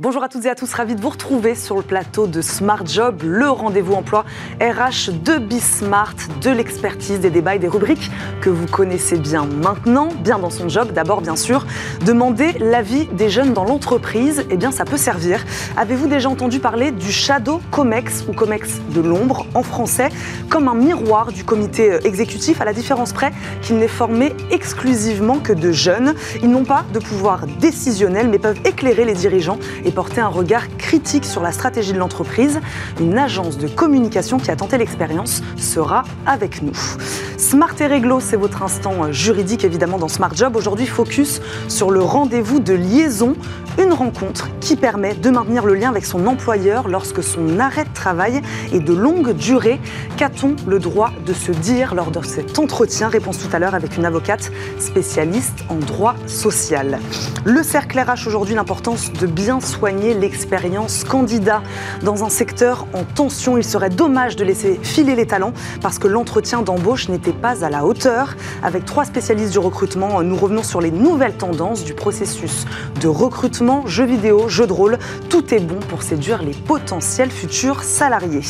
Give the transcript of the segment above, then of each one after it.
Bonjour à toutes et à tous, ravi de vous retrouver sur le plateau de Smart Job, le rendez-vous emploi RH de Bismart, de l'expertise, des débats et des rubriques que vous connaissez bien maintenant, bien dans son job. D'abord, bien sûr, demander l'avis des jeunes dans l'entreprise, eh bien ça peut servir. Avez-vous déjà entendu parler du Shadow Comex ou Comex de l'ombre en français, comme un miroir du comité euh, exécutif, à la différence près qu'il n'est formé exclusivement que de jeunes. Ils n'ont pas de pouvoir décisionnel, mais peuvent éclairer les dirigeants porter un regard critique sur la stratégie de l'entreprise. Une agence de communication qui a tenté l'expérience sera avec nous. Smart et Réglo, c'est votre instant juridique évidemment dans Smart Job. Aujourd'hui, focus sur le rendez-vous de liaison, une rencontre qui permet de maintenir le lien avec son employeur lorsque son arrêt de travail est de longue durée. Qu'a-t-on le droit de se dire lors de cet entretien? Réponse tout à l'heure avec une avocate spécialiste en droit social. Le cercle RH aujourd'hui, l'importance de bien soigner l'expérience candidat dans un secteur en tension. Il serait dommage de laisser filer les talents parce que l'entretien d'embauche n'était pas à la hauteur. Avec trois spécialistes du recrutement, nous revenons sur les nouvelles tendances du processus de recrutement, jeux vidéo, jeux de rôle. Tout est bon pour séduire les potentiels futurs salariés.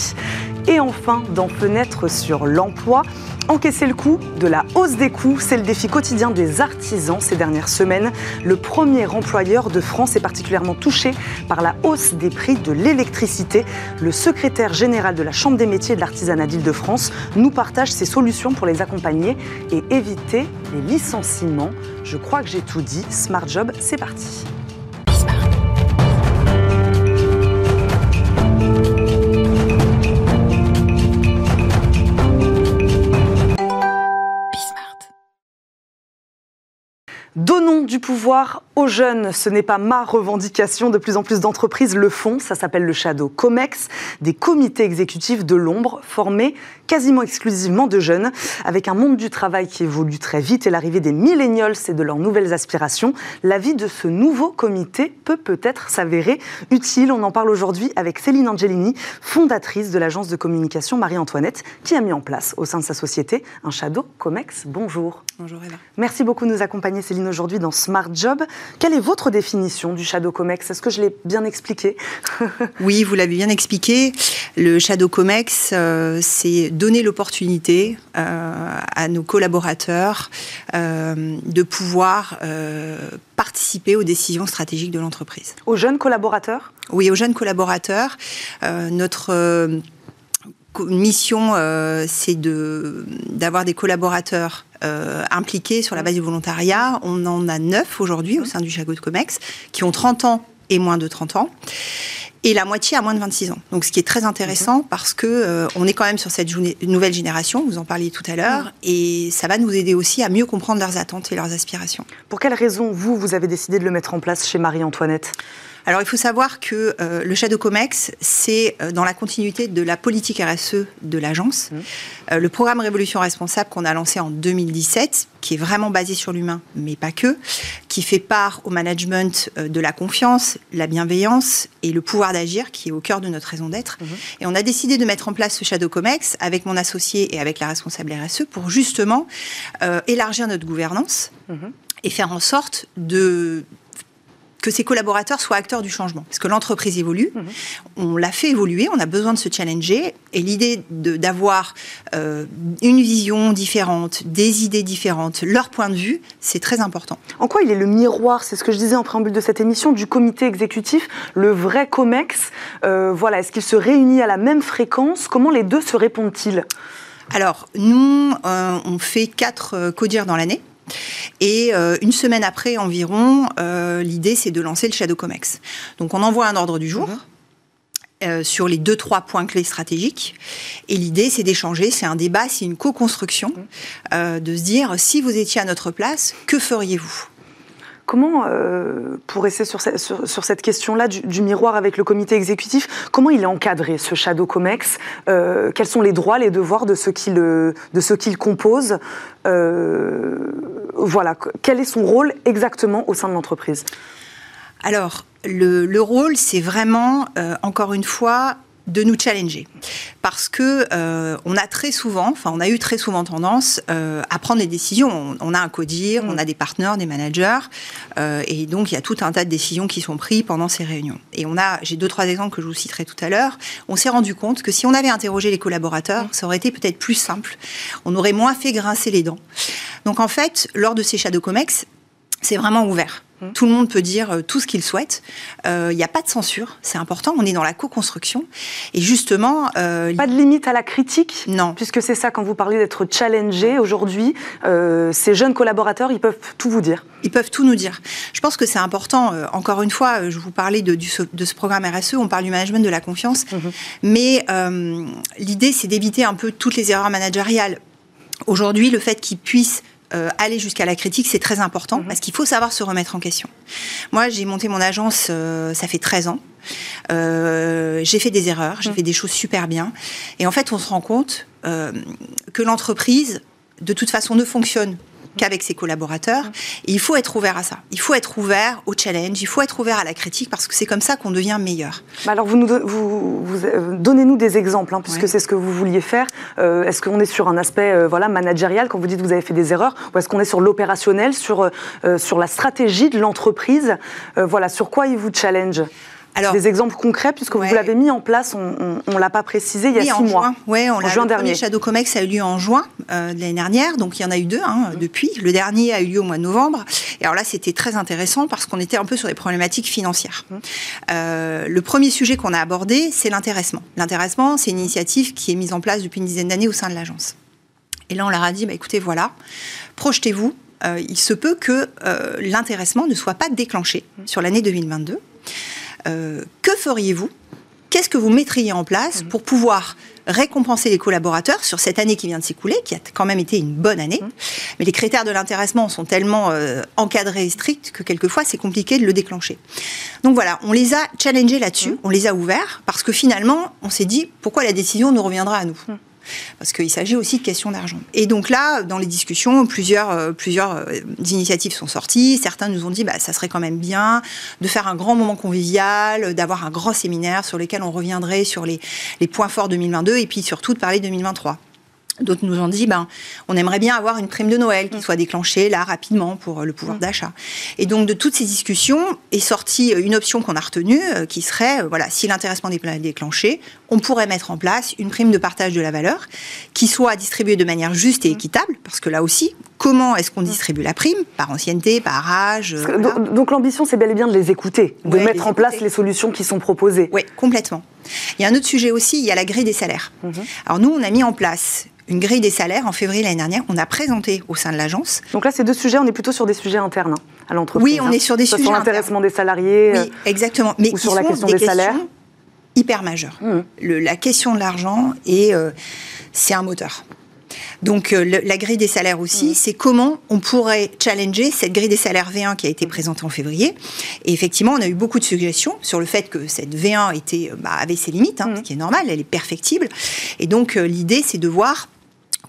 Et enfin, dans Fenêtre sur l'emploi, encaisser le coût de la hausse des coûts, c'est le défi quotidien des artisans ces dernières semaines. Le premier employeur de France est particulièrement touché par la hausse des prix de l'électricité. Le secrétaire général de la Chambre des métiers de l'artisanat d'Île-de-France nous partage ses solutions pour les accompagner et éviter les licenciements. Je crois que j'ai tout dit. Smart Job, c'est parti. Donnons du pouvoir aux jeunes, ce n'est pas ma revendication, de plus en plus d'entreprises le font, ça s'appelle le Shadow Comex, des comités exécutifs de l'ombre formés quasiment exclusivement de jeunes, avec un monde du travail qui évolue très vite et l'arrivée des millennials et de leurs nouvelles aspirations. L'avis de ce nouveau comité peut peut-être s'avérer utile. On en parle aujourd'hui avec Céline Angelini, fondatrice de l'agence de communication Marie-Antoinette, qui a mis en place au sein de sa société un Shadow Comex. Bonjour. Bonjour Eva. Merci beaucoup de nous accompagner Céline aujourd'hui dans Smart Job. Quelle est votre définition du Shadow Comex? Est-ce que je l'ai bien expliqué? Oui, vous l'avez bien expliqué. Le Shadow Comex, euh, c'est donner l'opportunité euh, à nos collaborateurs euh, de pouvoir participer aux décisions stratégiques de l'entreprise. Aux jeunes collaborateurs? Oui, aux jeunes collaborateurs. notre mission, c'est de, d'avoir des collaborateurs euh, impliqués sur la base du volontariat. On en a neuf aujourd'hui au sein du Chagot de Comex qui ont 30 ans et moins de 30 ans. Et la moitié a moins de 26 ans. Donc, ce qui est très intéressant parce que euh, on est quand même sur cette nouvelle génération. Vous en parliez tout à l'heure, et ça va nous aider aussi à mieux comprendre leurs attentes et leurs aspirations. Pour quelles raisons vous vous avez décidé de le mettre en place chez Marie-Antoinette? Alors, il faut savoir que euh, le Shadow Comex, c'est euh, dans la continuité de la politique RSE de l'agence. Mmh. Euh, le programme Révolution Responsable qu'on a lancé en 2017, qui est vraiment basé sur l'humain, mais pas que, qui fait part au management de la confiance, la bienveillance et le pouvoir d'agir, qui est au cœur de notre raison d'être. Mmh. Et on a décidé de mettre en place ce Shadow Comex avec mon associé et avec la responsable RSE pour justement élargir notre gouvernance. Mmh. et faire en sorte de que ses collaborateurs soient acteurs du changement. Parce que l'entreprise évolue, mhm. on l'a fait évoluer, on a besoin de se challenger, et l'idée d'avoir euh, une vision différente, des idées différentes, leur point de vue, c'est très important. En quoi il est le miroir, c'est ce que je disais en préambule de cette émission, du comité exécutif, le vrai COMEX euh, Voilà, est-ce qu'il se réunit à la même fréquence? Comment les deux se répondent-ils? Alors, nous, euh, on fait quatre codires dans l'année. Et euh, une semaine après environ, euh, l'idée c'est de lancer le Shadow Comex. Donc on envoie un ordre du jour. Mhm. Euh, sur les deux trois points clés stratégiques et l'idée c'est d'échanger c'est un débat c'est une co-construction mhm. de se dire si vous étiez à notre place que feriez-vous? Comment, euh, pour rester sur, cette question-là du, miroir avec le comité exécutif, comment il est encadré, ce Shadow Comex euh, Quels sont les droits, les devoirs de ceux qui le, euh, Voilà, quel est son rôle exactement au sein de l'entreprise? Alors, le, rôle, c'est vraiment, encore une fois, de nous challenger parce que euh, on a très souvent, enfin on a eu très souvent tendance euh, à prendre des décisions. On, a un codir, on a des partenaires, des managers, euh, et donc il y a tout un tas de décisions qui sont prises pendant ces réunions. Et on a, j'ai deux trois exemples que je vous citerai tout à l'heure. On s'est rendu compte que si on avait interrogé les collaborateurs, ça aurait été peut-être plus simple. On aurait moins fait grincer les dents. Donc en fait, lors de ces Shadow Comex, c'est vraiment ouvert. Mmh. Tout le monde peut dire euh, tout ce qu'il souhaite. Il euh, n'y a pas de censure, c'est important. On est dans la co-construction. Et justement. Euh, pas de limite à la critique Non. Puisque c'est ça, quand vous parlez d'être challengé aujourd'hui, ces jeunes collaborateurs, ils peuvent tout vous dire. Ils peuvent tout nous dire. Je pense que c'est important. encore une fois, je vous parlais de, de, ce programme RSE, on parle du management de la confiance. Mmh. Mais l'idée, c'est d'éviter un peu toutes les erreurs managériales. Aujourd'hui, le fait qu'ils puissent euh, aller jusqu'à la critique, c'est très important mhm. parce qu'il faut savoir se remettre en question. Moi, j'ai monté mon agence, euh, ça fait 13 ans. Euh, j'ai fait des erreurs, j'ai mhm. fait des choses super bien. Et en fait, on se rend compte que l'entreprise, de toute façon, ne fonctionne qu'avec ses collaborateurs. Et il faut être ouvert à ça. Il faut être ouvert au challenge, il faut être ouvert à la critique parce que c'est comme ça qu'on devient meilleur. Bah alors, vous, vous, vous euh, donnez-nous des exemples, hein, puisque c'est ce que vous vouliez faire. Euh, est-ce qu'on est sur un aspect euh, voilà, managérial? Quand vous dites que vous avez fait des erreurs Ou est-ce qu'on est sur l'opérationnel, sur, sur la stratégie de l'entreprise? Voilà, sur quoi il vous challenge? Alors, des exemples concrets, puisque vous l'avez mis en place, on ne l'a pas précisé, il y a six mois. Oui, on l'a. Le dernier. Shadow Comex a eu lieu en juin euh, de l'année dernière, donc il y en a eu deux hein, depuis. Le dernier a eu lieu au mois de novembre. Et alors là, c'était très intéressant parce qu'on était un peu sur des problématiques financières. Mmh. Euh, le premier sujet qu'on a abordé, c'est l'intéressement. L'intéressement, c'est une initiative qui est mise en place depuis une dizaine d'années au sein de l'agence. Et là, on leur a dit, bah, écoutez, voilà, projetez-vous. Euh, il se peut que l'intéressement ne soit pas déclenché mmh. sur l'année 2022. Euh, que feriez-vous? Qu'est-ce que vous mettriez en place mhm. pour pouvoir récompenser les collaborateurs sur cette année qui vient de s'écouler, qui a quand même été une bonne année? Mhm. Mais les critères de l'intéressement sont tellement euh, encadrés et stricts que quelquefois c'est compliqué de le déclencher. Donc voilà, on les a challengés là-dessus, mhm. on les a ouverts, parce que finalement, on s'est dit pourquoi la décision nous reviendra à nous? Parce qu'il s'agit aussi de questions d'argent. Et donc là, dans les discussions, plusieurs, euh, plusieurs euh, initiatives sont sorties. Certains nous ont dit, bah, ça serait quand même bien de faire un grand moment convivial, d'avoir un grand séminaire sur lequel on reviendrait sur les, les points forts 2022 et puis surtout de parler 2023. D'autres nous ont dit, ben, on aimerait bien avoir une prime de Noël qui mm. soit déclenchée là rapidement pour euh, le pouvoir mm. d'achat. Et donc de toutes ces discussions est sortie euh, une option qu'on a retenue, euh, qui serait, voilà, si l'intéressement est déclenché, on pourrait mettre en place une prime de partage de la valeur qui soit distribuée de manière juste et mm. équitable, parce que là aussi, comment est-ce qu'on distribue la prime? Par ancienneté, par âge Donc, l'ambition, c'est bel et bien de les écouter, de mettre en place les solutions qui sont proposées. Oui, complètement. Il y a un autre sujet aussi, il y a la grille des salaires. Mm-hmm. Alors nous, on a mis en place une grille des salaires en février l'année dernière. On a présenté au sein de l'agence. Donc là, ces deux sujets, on est plutôt sur des sujets internes hein, à l'entreprise. Oui, on est sur des sujets sur l'intéressement des salariés. Oui, exactement. Mais ou sur la question des, salaires. Hyper majeures. Mmh. la question de l'argent et euh, c'est un moteur. Donc euh, la grille des salaires aussi, mmh. c'est comment on pourrait challenger cette grille des salaires V1 qui a été présentée en février. Et effectivement, on a eu beaucoup de suggestions sur le fait que cette V1 était, bah, avait ses limites, hein, mmh. ce qui est normal, elle est perfectible. Et donc euh, l'idée, c'est de voir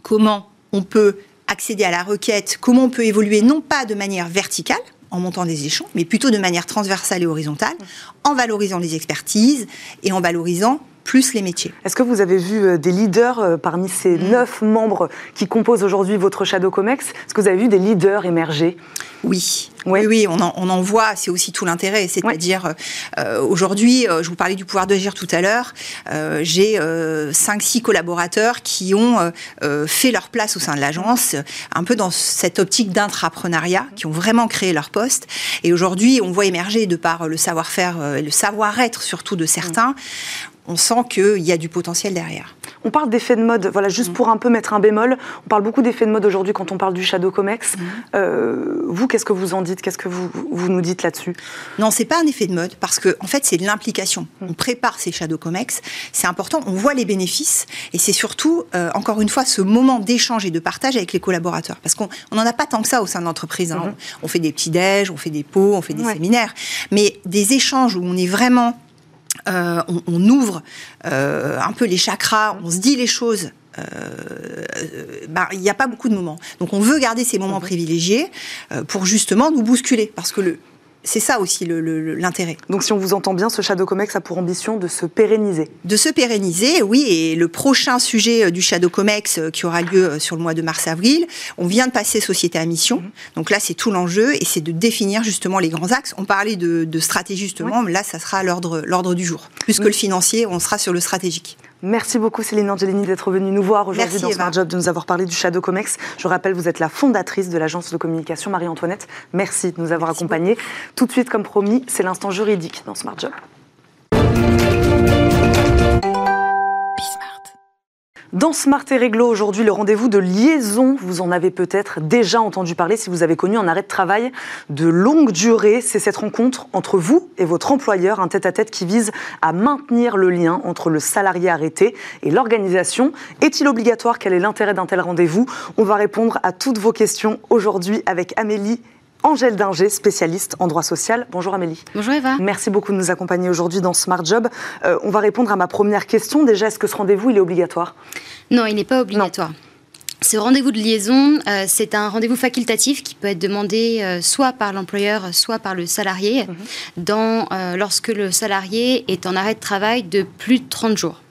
comment on peut accéder à la requête, comment on peut évoluer non pas de manière verticale, en montant des échelons, mais plutôt de manière transversale et horizontale, en valorisant les expertises et en valorisant plus les métiers. Est-ce que vous avez vu euh, des leaders euh, parmi ces mm. neuf membres qui composent aujourd'hui votre Shadow Comex Est-ce que vous avez vu des leaders émerger? Oui. Oui, oui, on en, voit, c'est aussi tout l'intérêt. C'est-à-dire, euh, aujourd'hui, je vous parlais du pouvoir d'agir tout à l'heure, j'ai cinq, 5-6 collaborateurs qui ont fait leur place au sein de l'agence, un peu dans cette optique d'intrapreneuriat, qui ont vraiment créé leur poste. Et aujourd'hui, on voit émerger, de par le savoir-faire et le savoir-être surtout de certains, on sent qu'il y a du potentiel derrière. On parle d'effet de mode, voilà, juste mm. pour un peu mettre un bémol, on parle beaucoup d'effets de mode aujourd'hui quand on parle du Shadow Comex. Mm. Euh, vous, qu'est-ce que vous en dites? Qu'est-ce que vous, vous nous dites là-dessus? Non, c'est pas un effet de mode, parce que en fait, c'est de l'implication. Mm. On prépare ces Shadow Comex, c'est important, on voit les bénéfices, et c'est surtout, euh, encore une fois, ce moment d'échange et de partage avec les collaborateurs. Parce qu'on n'en a pas tant que ça au sein de l'entreprise. Hein. Mm-hmm. On, fait des petits déj, on fait des pots, on fait des séminaires, mais des échanges où on est vraiment euh, on, ouvre euh, un peu les chakras, on se dit les choses. Euh, bah, il n'y a pas beaucoup de moments. Donc on veut garder ces moments privilégiés pour justement nous bousculer. Parce que le, c'est ça aussi l'intérêt. Donc si on vous entend bien, ce Shadow Comex a pour ambition de se pérenniser. De se pérenniser, oui. Et le prochain sujet euh, du Shadow Comex euh, qui aura lieu euh, sur le mois de mars-avril, on vient de passer société à mission. Mhm. Donc là, c'est tout l'enjeu et c'est de définir justement les grands axes. On parlait de, stratégie justement, mais là, ça sera l'ordre du jour. Plus que le financier, on sera sur le stratégique. Merci beaucoup Céline Angelini d'être venue nous voir aujourd'hui dans Smart Job, de nous avoir parlé du Shadow Comex. Je rappelle, vous êtes la fondatrice de l'agence de communication Marie-Antoinette. Merci de nous avoir accompagnés. Tout de suite, comme promis, c'est l'instant juridique dans Smart Job. Dans Smart et Réglo, aujourd'hui, le rendez-vous de liaison, vous en avez peut-être déjà entendu parler si vous avez connu un arrêt de travail de longue durée. C'est cette rencontre entre vous et votre employeur, un tête-à-tête qui vise à maintenir le lien entre le salarié arrêté et l'organisation. Est-il obligatoire? Quel est l'intérêt d'un tel rendez-vous? On va répondre à toutes vos questions aujourd'hui avec Amélie Angèle Dinger, spécialiste en droit social. Bonjour Amélie. Bonjour Eva. Merci beaucoup de nous accompagner aujourd'hui dans Smart Job. Euh, on va répondre à ma première question. Déjà, est-ce que ce rendez-vous, il est obligatoire? Non, il n'est pas obligatoire. Ce rendez-vous de liaison, euh, c'est un rendez-vous facultatif qui peut être demandé euh, soit par l'employeur, soit par le salarié, mhm. dans, lorsque le salarié est en arrêt de travail de plus de 30 jours.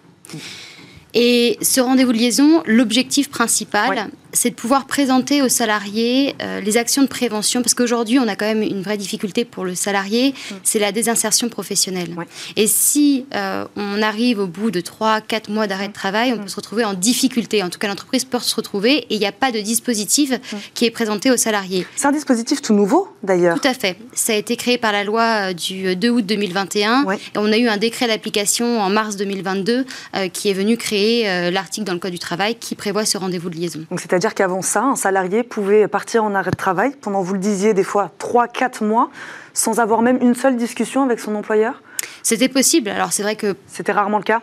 Et ce rendez-vous de liaison, l'objectif principal, c'est de pouvoir présenter aux salariés euh, les actions de prévention, parce qu'aujourd'hui, on a quand même une vraie difficulté pour le salarié, mm. c'est la désinsertion professionnelle. Et si euh, on arrive au bout de 3-4 mois d'arrêt de mm. travail, on mm. peut se retrouver en difficulté. En tout cas, l'entreprise peut se retrouver et il n'y a pas de dispositif qui est présenté aux salariés. C'est un dispositif tout nouveau, d'ailleurs. Tout à fait. Ça a été créé par la loi euh, du 2 août 2021 et on a eu un décret d'application en mars 2022 qui est venu créer l'article dans le Code du travail qui prévoit ce rendez-vous de liaison. Donc, c'est-à-dire qu'avant ça, un salarié pouvait partir en arrêt de travail pendant, vous le disiez, des fois 3-4 mois, sans avoir même une seule discussion avec son employeur? C'était possible. Alors c'est vrai que... C'était rarement le cas?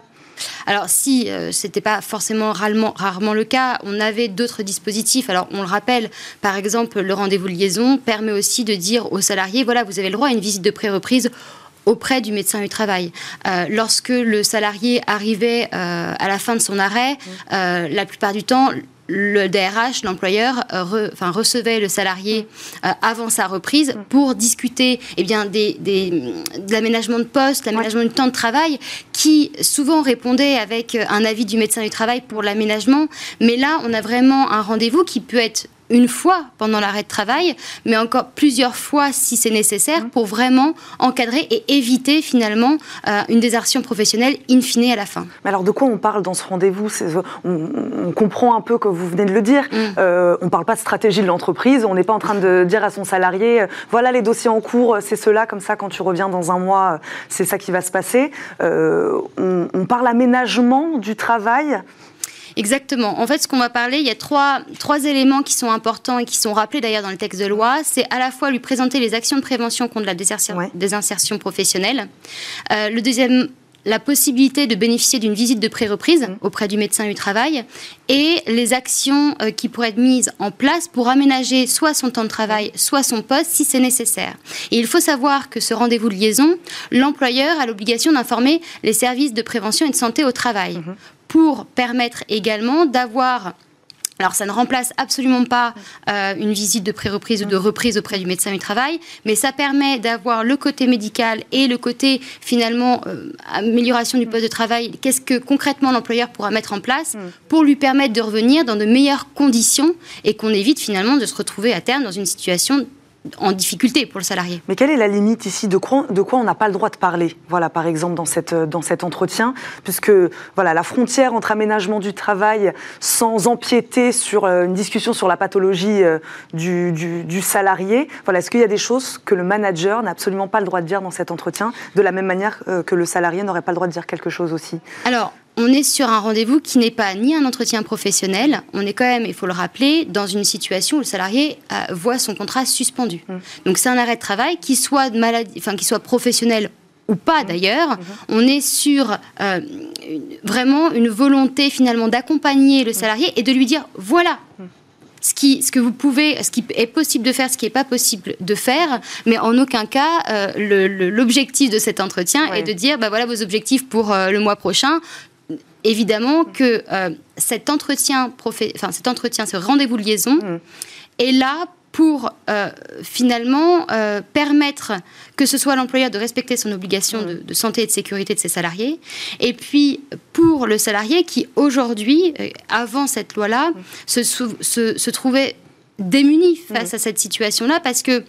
Alors si euh, ce n'était pas forcément rarement, rarement, le cas, on avait d'autres dispositifs. Alors on le rappelle, par exemple, le rendez-vous de liaison permet aussi de dire aux salariés, voilà, vous avez le droit à une visite de pré-reprise auprès du médecin du travail. Euh, lorsque le salarié arrivait euh, à la fin de son arrêt, la plupart du temps, le DRH, l'employeur, euh, recevait le salarié euh, avant sa reprise pour discuter eh bien, de l'aménagement de poste, l'aménagement du temps de travail, qui souvent répondait avec un avis du médecin du travail pour l'aménagement. Mais là, on a vraiment un rendez-vous qui peut être une fois pendant l'arrêt de travail, mais encore plusieurs fois si c'est nécessaire mmh. pour vraiment encadrer et éviter finalement euh, une désertion professionnelle in fine à la fin. Mais alors de quoi on parle dans ce rendez-vous? On, comprend un peu que vous venez de le dire. Mmh. Euh, on ne parle pas de stratégie de l'entreprise. On n'est pas en train de dire à son salarié euh, voilà les dossiers en cours, c'est cela comme ça quand tu reviens dans un mois, c'est ça qui va se passer. on, on parle aménagement du travail. Exactement. En fait, ce qu'on va parler, il y a trois, trois éléments qui sont importants et qui sont rappelés d'ailleurs dans le texte de loi. C'est à la fois lui présenter les actions de prévention contre la désinsertion, professionnelle. Euh, le deuxième la possibilité de bénéficier d'une visite de pré-reprise mmh. auprès du médecin du travail et les actions euh, qui pourraient être mises en place pour aménager soit son temps de travail, soit son poste si c'est nécessaire. Et il faut savoir que ce rendez-vous de liaison, l'employeur a l'obligation d'informer les services de prévention et de santé au travail mmh pour permettre également d'avoir alors, ça ne remplace absolument pas euh, une visite de pré-reprise ou de reprise auprès du médecin du travail, mais ça permet d'avoir le côté médical et le côté finalement euh, amélioration du poste de travail. Qu'est-ce que concrètement l'employeur pourra mettre en place pour lui permettre de revenir dans de meilleures conditions et qu'on évite finalement de se retrouver à terme dans une situation en difficulté pour le salarié. Mais quelle est la limite ici de quoi, de quoi on n'a pas le droit de parler? Voilà, par exemple, dans, cette, dans cet entretien, puisque voilà, la frontière entre aménagement du travail sans empiéter sur euh, une discussion sur la pathologie euh, du, du, salarié, voilà, est-ce qu'il y a des choses que le manager n'a absolument pas le droit de dire dans cet entretien, de la même manière euh, que le salarié n'aurait pas le droit de dire quelque chose aussi? Alors, on est sur un rendez-vous qui n'est pas ni un entretien professionnel, on est quand même, il faut le rappeler, dans une situation où le salarié euh, voit son contrat suspendu. Mmh. Donc c'est un arrêt de travail qui soit, maladie, enfin, qui soit professionnel ou pas mmh. d'ailleurs, mmh. on est sur euh, vraiment une volonté finalement d'accompagner le salarié et de lui dire voilà. Ce, qui, ce que vous pouvez, ce qui est possible de faire, ce qui n'est pas possible de faire, mais en aucun cas, euh, l'objectif de cet entretien est de dire, bah voilà vos objectifs pour le mois prochain, évidemment que cet entretien, enfin, cet entretien, ce rendez-vous de liaison, mm. est là pour euh, finalement euh, permettre que ce soit l'employeur de respecter son obligation de, santé et de sécurité de ses salariés, et puis pour le salarié qui aujourd'hui, euh, avant cette loi-là, se, se, trouvait démuni face à cette situation-là parce que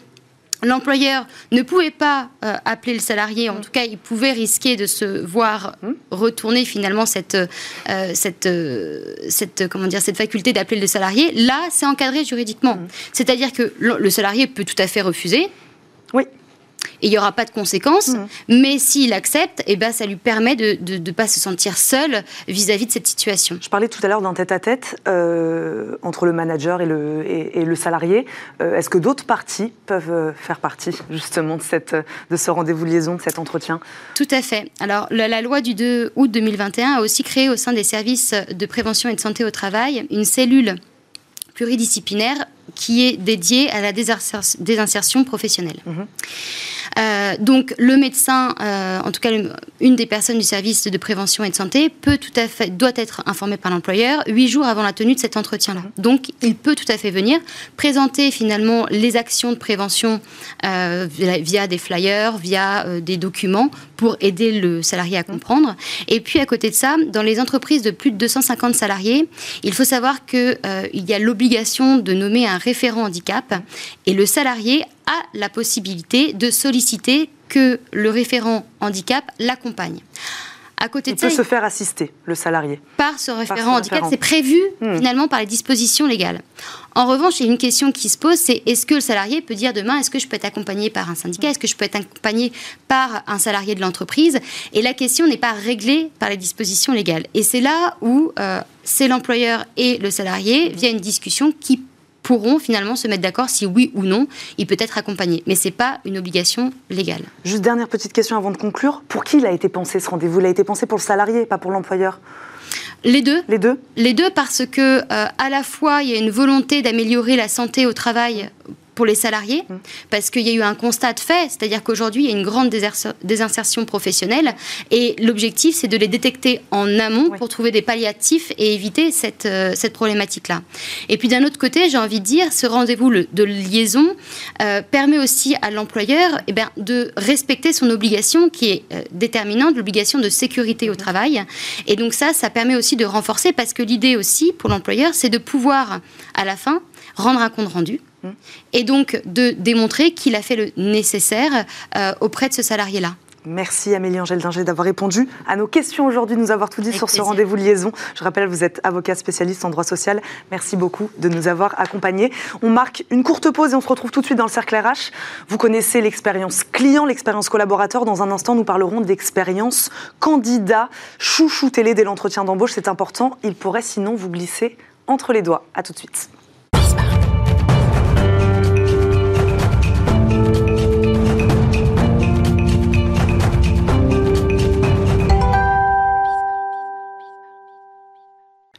L'employeur ne pouvait pas euh, appeler le salarié, en mm. tout cas, il pouvait risquer de se voir mm. retourner finalement cette, euh, cette, euh, cette, comment dire, cette faculté d'appeler le salarié. Là, c'est encadré juridiquement. Mm. C'est-à-dire que le salarié peut tout à fait refuser. Oui il n'y aura pas de conséquences. Mmh. Mais s'il accepte, eh ben, ça lui permet de ne pas se sentir seul vis-à-vis de cette situation. Je parlais tout à l'heure d'un tête-à-tête euh, entre le manager et le, et, le salarié. Euh, est-ce que d'autres parties peuvent euh, faire partie justement de, cette, de ce rendez-vous liaison, de cet entretien? Tout à fait. Alors la, la, loi du 2 août 2021 a aussi créé au sein des services de prévention et de santé au travail une cellule pluridisciplinaire qui est dédiée à la désinsertion professionnelle. Mmh. Euh, donc le médecin, euh, en tout cas une des personnes du service de prévention et de santé, peut tout à fait, doit être informé par l'employeur huit jours avant la tenue de cet entretien-là. Mhm. Donc il peut tout à fait venir présenter finalement les actions de prévention euh, via, des flyers, via des documents pour aider le salarié à mhm. comprendre. Et puis à côté de ça, dans les entreprises de plus de 250 salariés, il faut savoir qu'il y a l'obligation de nommer un référent handicap et le salarié a la possibilité de solliciter que le référent handicap l'accompagne. À côté Il peut se faire assister, le salarié. Par ce référent handicap, c'est prévu hmm. finalement par les dispositions légales. En revanche, il y a une question qui se pose, c'est est-ce que le salarié peut dire demain, est-ce que je peux être accompagné par un syndicat, est-ce que je peux être accompagné par un salarié de l'entreprise? Et la question n'est pas réglée par les dispositions légales. Et c'est là où euh, c'est l'employeur et le salarié, via une discussion, qui pourront finalement se mettre d'accord si oui ou non il peut être accompagné. Mais ce n'est pas une obligation légale. Juste dernière petite question avant de conclure. Pour qui il a été pensé ce rendez-vous? Il a été pensé pour le salarié, pas pour l'employeur? Les deux. Les deux? Les deux parce que euh, à la fois il y a une volonté d'améliorer la santé au travail pour les salariés, mmh. parce qu'il y a eu un constat de fait, c'est-à-dire qu'aujourd'hui, il y a une grande désinsertion professionnelle, et l'objectif, c'est de les détecter en amont pour trouver des palliatifs et éviter cette, euh, cette problématique-là. Et puis d'un autre côté, j'ai envie de dire, ce rendez-vous de liaison euh, permet aussi à l'employeur eh ben, de respecter son obligation qui est euh, déterminante, l'obligation de sécurité au mmh. travail. Et donc ça, ça permet aussi de renforcer, parce que l'idée aussi pour l'employeur, c'est de pouvoir, à la fin, rendre un compte rendu et donc de démontrer qu'il a fait le nécessaire euh, auprès de ce salarié-là. Merci Amélie Angèle Dinger d'avoir répondu à nos questions aujourd'hui, de nous avoir tout dit sur ce rendez-vous liaison. Je rappelle, vous êtes avocat spécialiste en droit social. Merci beaucoup de nous avoir accompagnés. On marque une courte pause et on se retrouve tout de suite dans le cercle RH. Vous connaissez l'expérience client, l'expérience collaborateur. Dans un instant, nous parlerons d'expérience candidat. Chouchou télé dès l'entretien d'embauche, c'est important. Il pourrait sinon vous glisser entre les doigts. À tout de suite.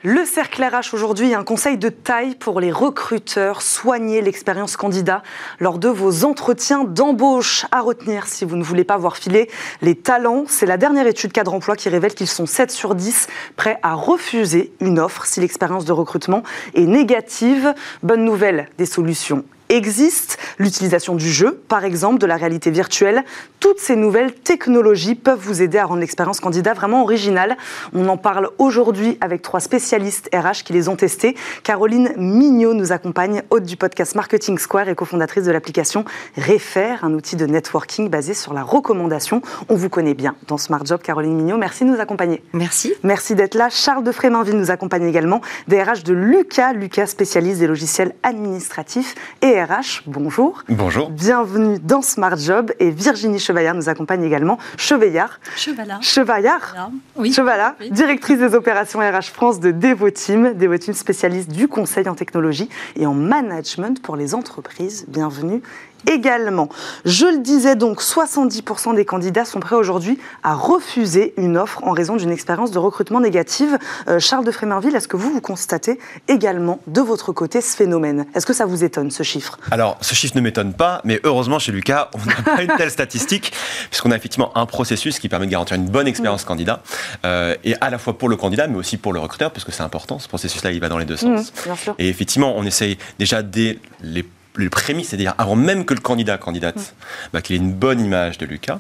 Le cercle RH aujourd'hui, un conseil de taille pour les recruteurs. Soignez l'expérience candidat lors de vos entretiens d'embauche. À retenir si vous ne voulez pas voir filer les talents. C'est la dernière étude cadre emploi qui révèle qu'ils sont 7 sur 10 prêts à refuser une offre si l'expérience de recrutement est négative. Bonne nouvelle, des solutions existe, l'utilisation du jeu, par exemple, de la réalité virtuelle. Toutes ces nouvelles technologies peuvent vous aider à rendre l'expérience candidat vraiment originale. On en parle aujourd'hui avec trois spécialistes RH qui les ont testés. Caroline Mignot nous accompagne, hôte du podcast Marketing Square et cofondatrice de l'application Refer, un outil de networking basé sur la recommandation. On vous connaît bien dans Smart Job, Caroline Mignot. Merci de nous accompagner. Merci. Merci d'être là. Charles de Fréminville nous accompagne également, DRH de Lucas. Lucas, spécialiste des logiciels administratifs et RH. Bonjour. Bonjour. Bienvenue dans Smart Job. Et Virginie Chevaillard nous accompagne également. Chevaillard. Chevalard. Chevaillard. Oui. Chevaillard, directrice des opérations RH France de Devoteam. Devoteam spécialiste du conseil en technologie et en management pour les entreprises. Bienvenue également. Je le disais donc, 70% des candidats sont prêts aujourd'hui à refuser une offre en raison d'une expérience de recrutement négative. Euh, Charles de Frémerville, est-ce que vous, vous constatez également de votre côté ce phénomène? Est-ce que ça vous étonne, ce chiffre? Alors, ce chiffre ne m'étonne pas, mais heureusement, chez Lucas, on n'a pas une telle statistique, puisqu'on a effectivement un processus qui permet de garantir une bonne expérience mm. candidat, euh, et à la fois pour le candidat, mais aussi pour le recruteur, parce que c'est important, ce processus-là, il va dans les deux sens. Mm, et effectivement, on essaye déjà dès les le prémisse, c'est-à-dire avant même que le candidat candidate, mmh. bah, qu'il ait une bonne image de Lucas,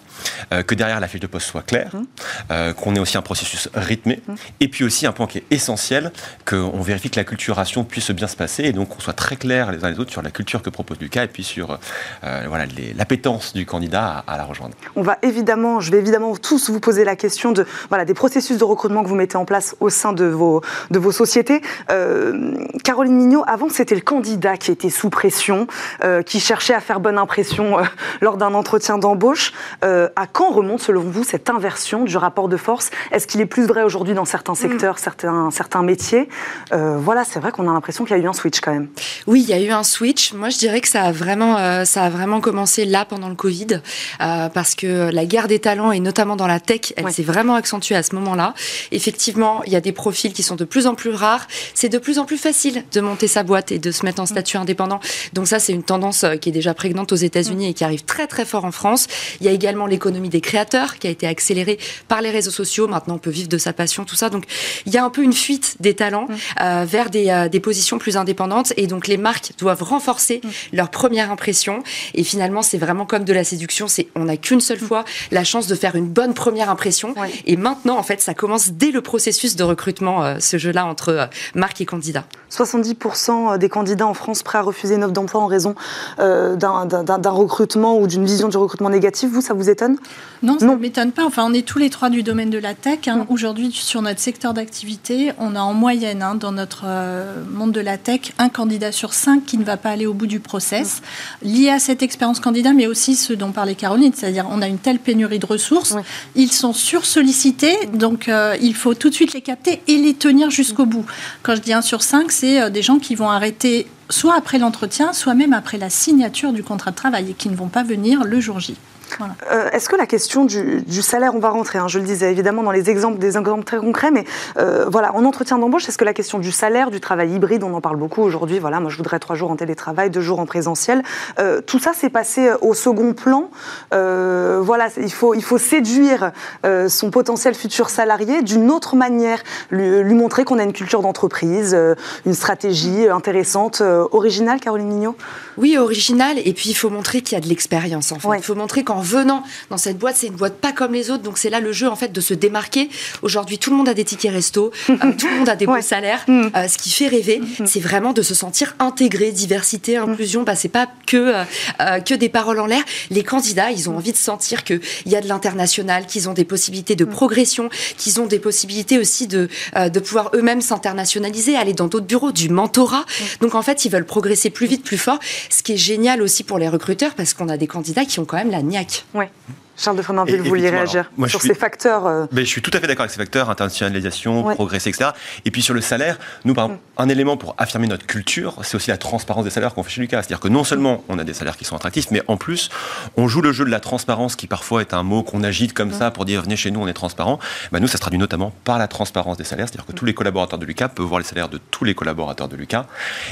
euh, que derrière la fiche de poste soit claire, mmh. euh, qu'on ait aussi un processus rythmé, mmh. et puis aussi un point qui est essentiel, qu'on vérifie que la culturation puisse bien se passer, et donc qu'on soit très clair les uns les autres sur la culture que propose Lucas, et puis sur euh, voilà, l'appétence du candidat à, la rejoindre. On va évidemment, je vais évidemment tous vous poser la question de, voilà, des processus de recrutement que vous mettez en place au sein de vos, de vos sociétés. Caroline Mignot, avant c'était le candidat qui était sous pression, euh, qui cherchait à faire bonne impression euh, lors d'un entretien d'embauche. Euh, à quand remonte, selon vous, cette inversion du rapport de force? Est-ce qu'il est plus vrai aujourd'hui dans certains mm. secteurs, certains, certains métiers? Voilà, c'est vrai qu'on a l'impression qu'il y a eu un switch quand même. Oui, il y a eu un switch. Moi, je dirais que ça a vraiment, ça a vraiment commencé là pendant le Covid, parce que la guerre des talents, et notamment dans la tech, elle s'est vraiment accentuée à ce moment-là. Effectivement, il y a des profils qui sont de plus en plus rares. C'est de plus en plus facile de monter sa boîte et de se mettre en statut indépendant. Donc ça, c'est une tendance euh, qui est déjà prégnante aux États-Unis et qui arrive très très fort en France. Il y a également l'économie des créateurs qui a été accélérée par les réseaux sociaux. Maintenant, on peut vivre de sa passion, tout ça. Donc, il y a un peu une fuite des talents mm. euh, vers des, euh, des, positions plus indépendantes. Et donc, les marques doivent renforcer mm. leur première impression. Et finalement, c'est vraiment comme de la séduction. C'est on n'a qu'une seule mm. fois la chance de faire une bonne première impression. Et maintenant, en fait, ça commence dès le processus de recrutement, ce jeu-là entre marque et candidat. 70% des candidats en France prêts à refuser une offre d'emploi en raison euh, d'un recrutement ou d'une vision du recrutement négatif. Vous, ça vous étonne? Non, ça ne m'étonne pas. Enfin, on est tous les trois du domaine de la tech. Hein. Aujourd'hui, sur notre secteur d'activité, on a en moyenne, hein, dans notre euh, monde de la tech, un candidat sur cinq qui ne va pas aller au bout du process, lié à cette expérience candidat, mais aussi ce dont parlait Caroline, c'est-à-dire on a une telle pénurie de ressources, ils sont sursollicités, donc euh, il faut tout de suite les capter et les tenir jusqu'au bout. Quand je dis un sur cinq, c'est des gens qui vont arrêter soit après l'entretien, soit même après la signature du contrat de travail et qui ne vont pas venir le jour J. Euh, est-ce que la question du, salaire, on va rentrer, hein, je le disais évidemment dans les exemples, des exemples très concrets, mais euh, voilà, en entretien d'embauche, est-ce que la question du salaire, du travail hybride, on en parle beaucoup aujourd'hui, voilà, moi je voudrais trois jours en télétravail, deux jours en présentiel, euh, tout ça s'est passé au second plan. voilà, il faut, il faut séduire son potentiel futur salarié d'une autre manière, lui, lui montrer qu'on a une culture d'entreprise, une stratégie intéressante, originale, Caroline Mignot? Oui, originale, et puis il faut montrer qu'il y a de l'expérience en fait. Il faut montrer qu'en en venant dans cette boîte, c'est une boîte pas comme les autres. Donc c'est là le jeu en fait de se démarquer. Aujourd'hui, tout le monde a des tickets resto, euh, tout le monde a des beaux salaires. Mm. Euh, ce qui fait rêver, mm. c'est vraiment de se sentir intégré, diversité, mm. inclusion. Bah, c'est pas que euh, que des paroles en l'air. Les candidats, ils ont envie de sentir qu'il y a de l'international, qu'ils ont des possibilités de progression, qu'ils ont des possibilités aussi de de pouvoir eux-mêmes s'internationaliser, aller dans d'autres bureaux, du mentorat. Donc en fait, ils veulent progresser plus vite, plus fort. Ce qui est génial aussi pour les recruteurs parce qu'on a des candidats qui ont quand même la niaque Ouais. Charles de Fréminville, vous vouliez réagir sur ces facteurs euh, mais Je suis tout à fait d'accord avec ces facteurs, internationalisation, progresser, etc. Et puis sur le salaire, nous, par exemple, un élément pour affirmer notre culture, c'est aussi la transparence des salaires qu'on fait chez Lucas. C'est-à-dire que non seulement on a des salaires qui sont attractifs, mais en plus, on joue le jeu de la transparence, qui parfois est un mot qu'on agite comme ça pour dire venez chez nous, on est transparent. Bah, nous, ça se traduit notamment par la transparence des salaires, c'est-à-dire que tous les collaborateurs de Lucas peuvent voir les salaires de tous les collaborateurs de Lucas.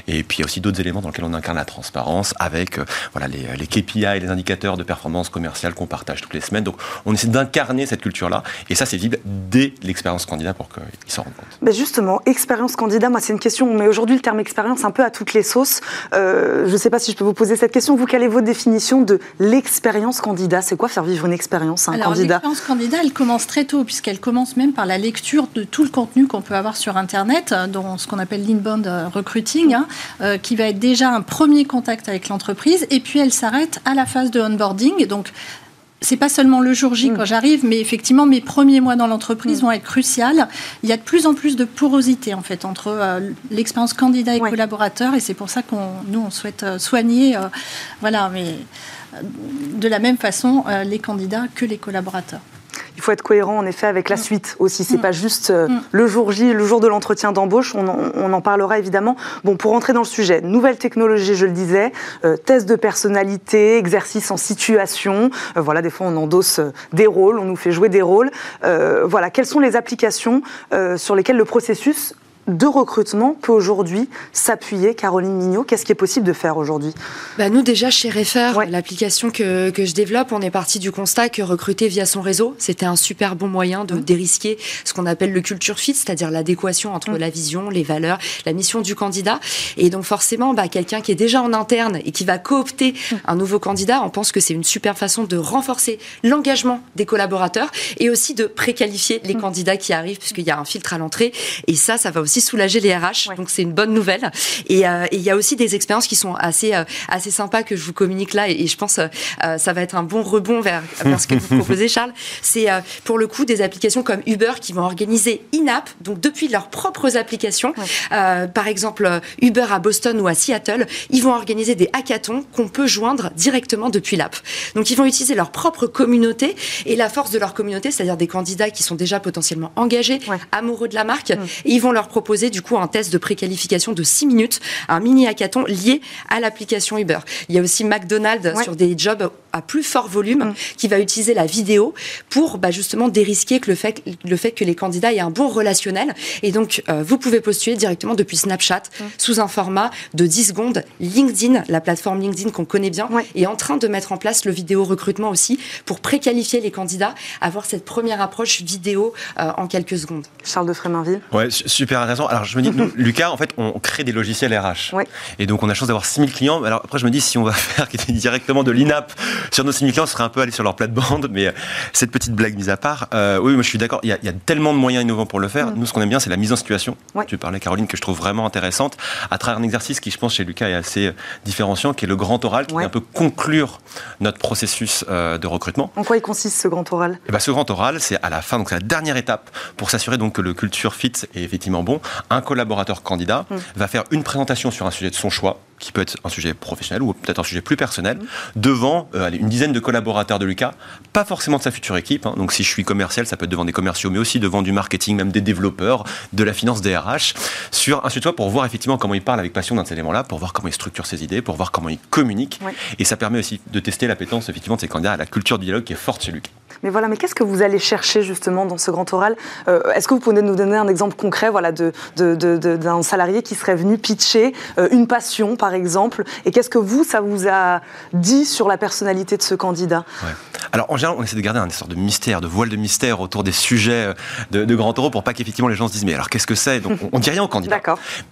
Et puis il y a aussi d'autres éléments dans lesquels on incarne la transparence avec euh, voilà, les, les KPI et les indicateurs de performance commerciale qu'on partage toutes les semaines. Donc on essaie d'incarner cette culture-là. Et ça, c'est visible dès l'expérience candidat pour qu'ils s'en rendent compte. Mais justement, expérience candidat, moi, c'est une question. Mais aujourd'hui le terme expérience un peu à toutes les sauces. Euh, je ne sais pas si je peux vous poser cette question. Vous, quelle est votre définition de l'expérience candidat? C'est quoi faire vivre une expérience à un candidat? L'expérience candidat, elle commence très tôt, puisqu'elle commence même par la lecture de tout le contenu qu'on peut avoir sur Internet, dans ce qu'on appelle l'inbound recruiting, hein, euh, qui va être déjà un premier contact avec l'entreprise. Et puis, elle s'arrête à la phase de onboarding. Donc, c'est pas seulement le jour J mm. quand j'arrive, mais effectivement, mes premiers mois dans l'entreprise mm. vont être cruciaux. Il y a de plus en plus de porosité, en fait, entre euh, l'expérience candidat et collaborateur, et c'est pour ça qu'on nous, on souhaite euh, soigner, euh, voilà, mais de la même façon, les candidats que les collaborateurs. Il faut être cohérent en effet avec la mm. suite aussi. C'est mm. pas juste euh, mm. le jour J, le jour de l'entretien d'embauche. On, en parlera évidemment. Bon, pour rentrer dans le sujet, nouvelle technologie, je le disais, euh, test de personnalité, exercice en situation. Euh, voilà, des fois on endosse des rôles, on nous fait jouer des rôles. voilà, quelles sont les applications sur lesquelles le processus de recrutement peut aujourd'hui s'appuyer, Caroline Mignot? Qu'est-ce qui est possible de faire aujourd'hui? Bah Nous, déjà, chez Refer, l'application que, que, je développe, on est parti du constat que recruter via son réseau, c'était un super bon moyen de mmh. dérisquer ce qu'on appelle le culture fit, c'est-à-dire l'adéquation entre mmh. la vision, les valeurs, la mission du candidat. Et donc, forcément, bah, quelqu'un qui est déjà en interne et qui va coopter mmh. un nouveau candidat, on pense que c'est une super façon de renforcer l'engagement des collaborateurs et aussi de préqualifier les candidats qui arrivent, puisqu'il y a un filtre à l'entrée. Et ça, ça va aussi soulager les RH, donc c'est une bonne nouvelle. Euh, et il y a aussi des expériences qui sont assez euh, assez sympas que je vous communique là, et, je pense euh, ça va être un bon rebond vers, ce que vous proposez, Charles. C'est pour le coup des applications comme Uber qui vont organiser in-app, donc depuis leurs propres applications. par exemple, Uber à Boston ou à Seattle, ils vont organiser des hackathons qu'on peut joindre directement depuis l'app. Donc ils vont utiliser leur propre communauté et la force de leur communauté, c'est-à-dire des candidats qui sont déjà potentiellement engagés, amoureux de la marque, et ils vont leur proposer proposer du coup un test de préqualification de 6 minutes, un mini hackathon lié à l'application Uber. Il y a aussi McDonald's sur des jobs à plus fort volume mm. qui va utiliser la vidéo pour bah, justement dérisquer que le, fait, le fait que les candidats aient un bon relationnel. Et donc, euh, vous pouvez postuler directement depuis Snapchat mm. sous un format de 10 secondes. LinkedIn, la plateforme LinkedIn qu'on connaît bien, est en train de mettre en place le vidéo recrutement aussi pour préqualifier les candidats, avoir cette première approche vidéo euh, en quelques secondes. Charles de Fréminville. Ouais, super alors je me dis, nous, Lucas, en fait, on crée des logiciels RH. Et donc on a la chance d'avoir 6000 clients. Alors après, je me dis, si on va faire directement de l'INAP sur nos 6000 clients, on serait un peu aller sur leur plate-bande. Mais euh, cette petite blague mise à part, euh, oui, moi je suis d'accord, il, y, a tellement de moyens innovants pour le faire. Mm. Nous, ce qu'on aime bien, c'est la mise en situation. Tu parlais, Caroline, que je trouve vraiment intéressante, à travers un exercice qui, je pense, chez Lucas est assez euh, différenciant, qui est le grand oral, qui vient un peu conclure notre processus de recrutement. En quoi il consiste ce grand oral? Et eh ben, Ce grand oral, c'est à la fin, donc c'est la dernière étape pour s'assurer donc que le culture fit est effectivement bon un collaborateur candidat mm. va faire une présentation sur un sujet de son choix, qui peut être un sujet professionnel ou peut-être un sujet plus personnel, devant euh, une dizaine de collaborateurs de Lucas, pas forcément de sa future équipe. Hein. Donc si je suis commercial, ça peut être devant des commerciaux, mais aussi devant du marketing, même des développeurs, de la finance, des RH, sur un choix pour voir effectivement comment il parle avec passion d'un ces éléments-là, pour voir comment il structure ses idées, pour voir comment il communique. Et ça permet aussi de tester l'appétence effectivement de ces candidats à la culture du dialogue qui est forte chez Lucas. Mais voilà, mais qu'est-ce que vous allez chercher justement dans ce grand oral? Euh, Est-ce que vous pouvez nous donner un exemple concret voilà, d'un de, de, salarié qui serait venu pitcher euh, une passion, par exemple Et qu'est-ce que vous, ça vous a dit sur la personnalité de ce candidat Alors en général, on essaie de garder une sorte de mystère, de voile de mystère autour des sujets euh, de, grand oral pour pas qu'effectivement les gens se disent mais alors qu'est-ce que c'est? Donc on, ne dit rien au candidat.